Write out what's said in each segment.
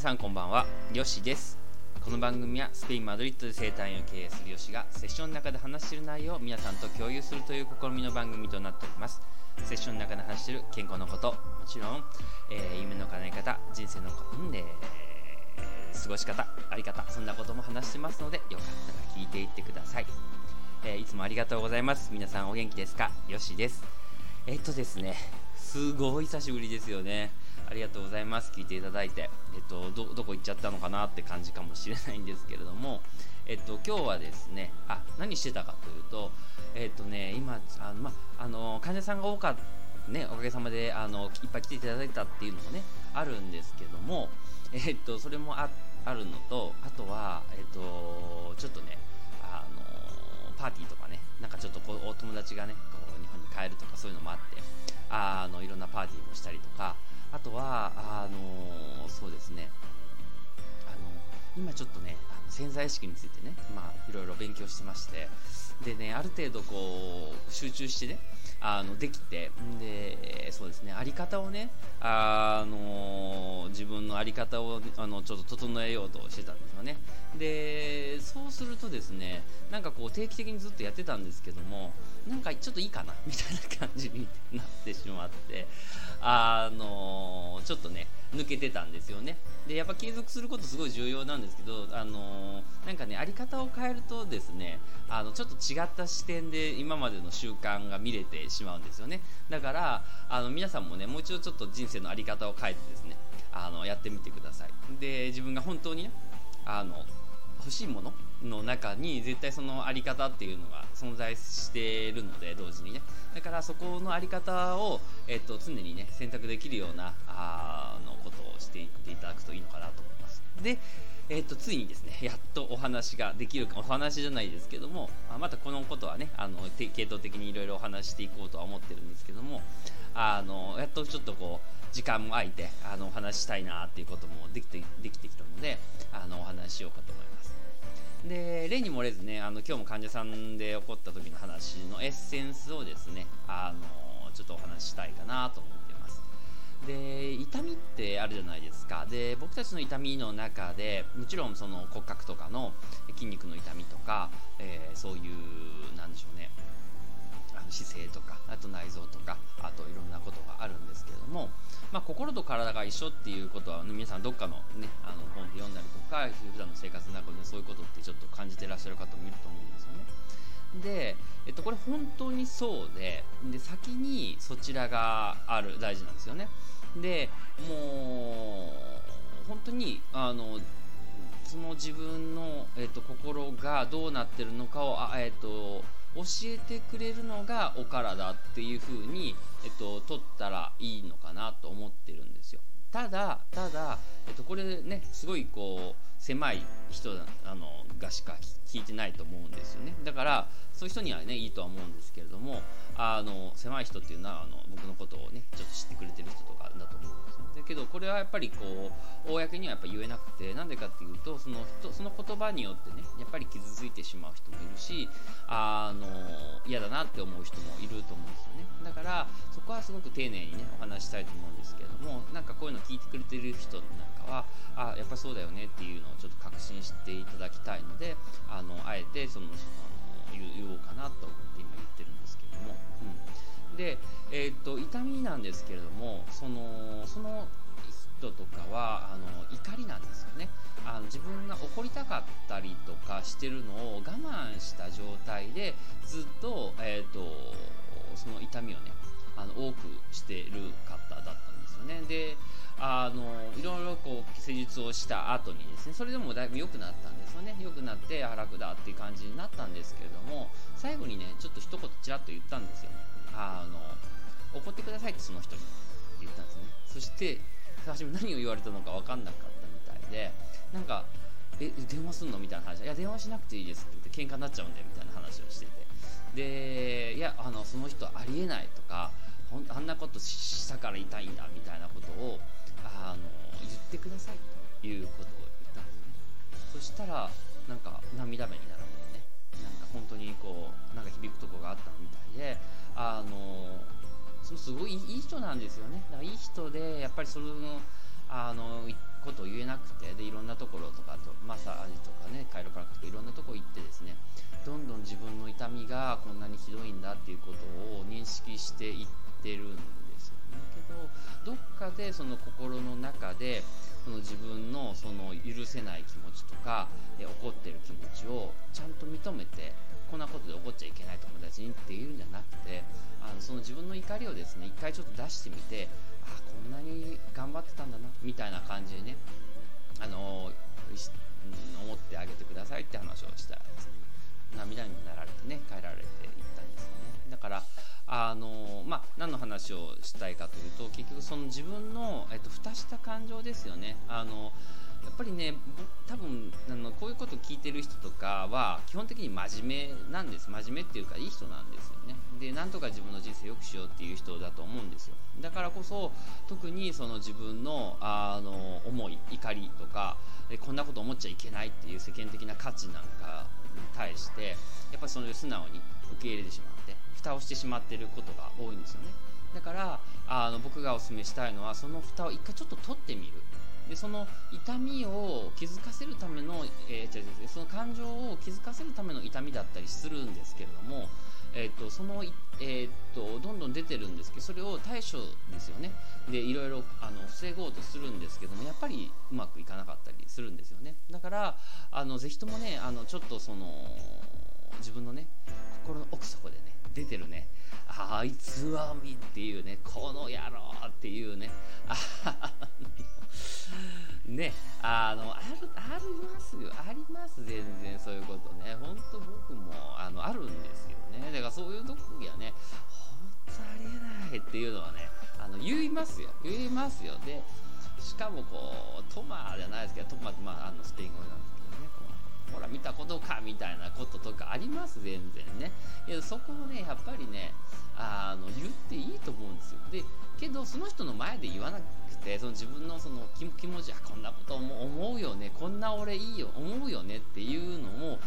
さんこんばんは。よしです。この番組はスペイン・マドリッドで生態院を経営するよしがセッションの中で話している内容を皆さんと共有するという試みの番組となっております。セッションの中で話している健康のこともちろん、えー、夢の叶え方人生のんで過ごし方あり方そんなことも話してますのでよかったら聞いていってください、えー、いつもありがとうございます。皆さんお元気ですか？よしです。えっとですねすごい久しぶりですよね。ありがとうございます。聞いていただいて、えっと、どどこ行っちゃったのかなって感じかもしれないんですけれども、えっと、今日はですねあ何してたかというと、えっとね、今あの、まあの患者さんが多かったね、おかげさまであのいっぱい来ていただいたっていうのもねあるんですけども、えっと、それもああるのとあとは、えっと、ちょっとねあのパーティーとかねなんかちょっとこうお友達がねこう日本に帰るとかそういうのもあってあのいろんなパーティーもしたりとかあとはあのそうですね。あの今ちょっとねあの潜在意識についてね、まあ、いろいろ勉強してまして。でねある程度こう集中してねあのできてでそうですね。あり方をねあの自分の在り方をあのちょっと整えようとしてたんですよね。でそうするとですねなんかこう定期的にずっとやってたんですけどもなんかちょっといいかな みたいな感じになってしまってあのちょっとね抜けてたんですよね。でやっぱ継続することすごい重要なんですけどあのなんかねあり方を変えるとですねあのちょっと違った視点で今までの習慣が見れてしまうんですよね。だからあの皆さんもねもう一度ちょっと人生の在り方を変えてですねあのやってみてください。で自分が本当にねあの欲しいものの中に絶対その在り方っていうのが存在しているので同時にね。だからそこの在り方を、えっと、常にね選択できるようなあのことをしていっていただくといいのかなと思います。でえっと、ついにですね、やっとお話ができるか、お話じゃないですけども、またこのことはね、あの系統的にいろいろお話していこうとは思ってるんですけども、あのやっとちょっとこう、時間も空いて、あのお話したいなっていうこともできてできてきたので、あのお話しようかと思います。で例に漏れずねあの今日も患者さんで起こった時の話のエッセンスをですねあのちょっとお話ししたいかなと思ってますでってあるじゃないですかで僕たちの痛みの中でもちろんその骨格とかの筋肉の痛みとか、えー、そういうなんでしょうねあの姿勢とかあと内臓とかあといろんなことがあるんですけれどもまあ、心と体が一緒っていうことは、ね、皆さんどっかの,、ね、あの本で読んだりとか普段の生活の中でそういうことってちょっと感じてらっしゃる方もいると思うんですよね。で、えっと、これ本当にそうでで先にそちらがある大事なんですよね。でもう本当にあのその自分の、えっと、心がどうなってるのかをあ、えっと、教えてくれるのがお体っていう風にえっと、取ったらいいのかなと思ってるんですよ。ただ、ただ、えっと、これね、すごいこう、狭い人あのがしか聞いてないと思うんですよね。だから、そういう人にはね、いいとは思うんですけれども、あの、狭い人っていうのは、あの僕のことをね、ちょっと知ってくれてる人とかだと思うんですよ。だけど、これはやっぱりこう、公にはやっぱ言えなくて、なんでかっていうと、その人、その言葉によってね、やっぱり傷ついてしまう人もいるし、あの、嫌だなって思う人もいると思うんですよね。だから、そこはすごく丁寧にねお話したいと思うんですけれどもなんかこういうの聞いてくれてる人なんかはあやっぱそうだよねっていうのをちょっと確信していただきたいのであのあえてそのあの言おうかなと思って今言ってるんですけれども、うん、で、えー、っと痛みなんですけれどもそのその人とかはあの怒りなんですよね。あの自分が怒りたかったりとかしてるのを我慢した状態でずっと,、えーとその痛みをねあの多くしてる方だったよね。であのいろいろこう施術をした後にですねそれでもだいぶ良くなったんですよね。良くなってあ楽だっていう感じになったんですけれども最後にねちょっと一言ちらっと言ったんですよね。あの怒ってくださいってその人に言ったんですね。そして初め何を言われたのか分かんなかったみたいでなんかえ電話すんのみたいな話。いや電話しなくていいですって言って喧嘩になっちゃうんでみたいな話をしてて。でいやあのその人ありえないとかあんなことしたから痛いんだみたいなことをあの言ってくださいということを言ったんですね。そしたらなんか涙目になるのね。なんか本当にこうなんか響くとこがあったみたいであのそすごいいい人なんですよね。だからいい人でやっぱりそのあのことを言えなくてでいろんなところとかとマッサージとかねカイロプラクとかいろんなとこ行ってですねどんどん自分の痛みがこんなにひどいんだっていうことを認識していってってるんですよね。けどどっかでその心の中でその自分のその許せない気持ちとか怒ってる気持ちをちゃんと認めてこんなことで怒っちゃいけない友達にっていうんじゃなくてあのその自分の怒りをですね一回ちょっと出してみてあこんなに頑張ってたんだなみたいな感じでねあの思ってあげてくださいって話をしたら涙になられてね帰られていったんだからあのまあ、何の話をしたいかというと結局その自分の、えっと、蓋した感情ですよね。あのやっぱりね多分あのこういうこと聞いてる人とかは基本的に真面目なんです。真面目っていうかいい人なんですよね。でなんとか自分の人生良くしようっていう人だと思うんですよ。だからこそ特にその自分のあの思い怒りとかこんなこと思っちゃいけないっていう世間的な価値なんかに対してやっぱりその素直に受け入れてしまって蓋をしてしまってることが多いんですよね。だからあの僕がお勧めしたいのはその蓋を一回ちょっと取ってみる。でその痛みを気づかせるための、えー、違う違うその感情を気づかせるための痛みだったりするんですけれども、えーと、その、えーと、どんどん出てるんですけどそれを対処ですよね。でいろいろあの防ごうとするんですけどもやっぱりうまくいかなかったりするんですよね。だからあのぜひともねあのちょっとその自分のね心の奥底でね出てるねあいつはみっていうねこの野郎っていうねねあのあるありますよあります全然そういうことね。本当僕もあのあるんですよね。だからそういう時はね本当ありえないっていうのはねあの言いますよ。言いますよ。でしかもこうトマじゃないですけどトマってまああのスペイン語なんですけど。ほら見たことかみたいなこととかあります全然ね。いやそこをねやっぱりねあの言っていいと思うんですよ。でけどその人の前で言わなくてその自分のその気持ちあこんなこと思うよねこんな俺いいよ思うよねっていうのも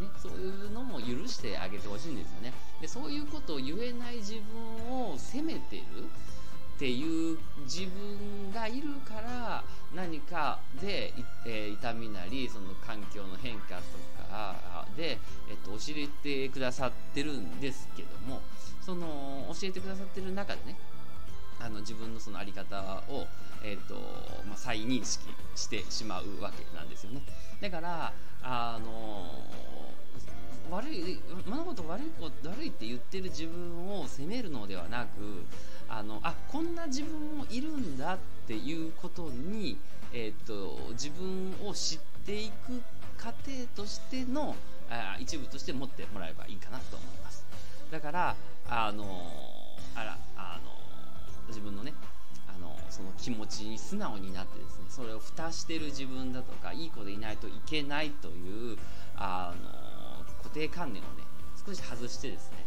ね、そういうのも許してあげてほしいんですよね。でそういうことを言えない自分を責めてる。っていう自分がいるから何かで、えー、痛みなりその環境の変化とかで、えっと、教えてくださってるんですけどもその教えてくださってる中でねあの自分のその在り方を、えーとまあ、再認識してしまうわけなんですよね。だからあの悪い物事悪い悪いって言ってる自分を責めるのではなくあのあこんな自分もいるんだっていうことに、えーと、自分を知っていく過程としてのあ一部として持ってもらえばいいかなと思います。だからあのあらあの自分のねあのその気持ちに素直になってですねそれを蓋してる自分だとかいい子でいないといけないというあの固定観念をね少し外してですね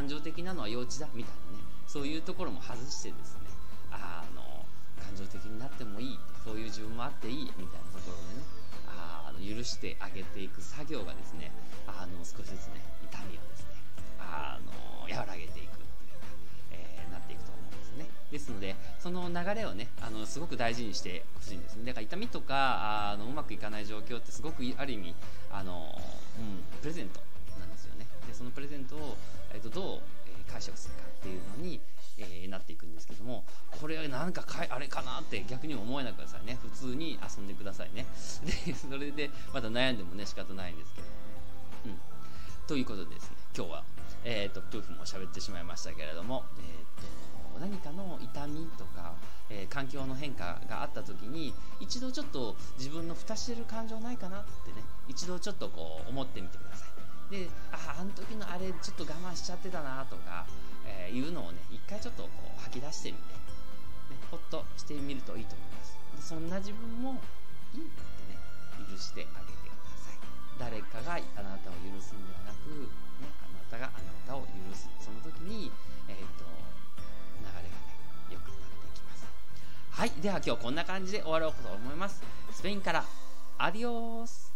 感情的なのは幼稚だみたいなね。そういうところも外してですねあの感情的になってもいいそういう自分もあっていいみたいなところでねあの許してあげていく作業がですねあの少しずつね痛みをですねあの和らげていくというか、え、なっていくと思うんですね。ですのでその流れをねあのすごく大事にしてほしいんですね。だから痛みとかあのうまくいかない状況ってすごくある意味あの、うん、プレゼントそのプレゼントを、えーと、どう、え、解釈するかっていうのにえ、なっていくんですけどもこれはなんかかあれかなって逆に思えなくださいね普通に遊んでくださいね。でそれでまた悩んでもね仕方ないんですけど。もね、うん、ということでですね今日はえーと、プーフも喋ってしまいましたけれども、えーと、何かの痛みとか、えー、環境の変化があった時に一度ちょっと自分の蓋してる感情ないかなってね一度ちょっとこう思ってみてください。でああの時のあれちょっと我慢しちゃってたなとか、えー、いうのをね一回ちょっとこう吐き出してみて、ね、ほっとしてみるといいと思います。でそんな自分もいいってね許してあげてください。誰かがあなたを許すんではなく方があなたを許す。その時に、えーと、流れがね良くなっていきます。はいでは今日こんな感じで終わろうと思います。スペインからアディオース。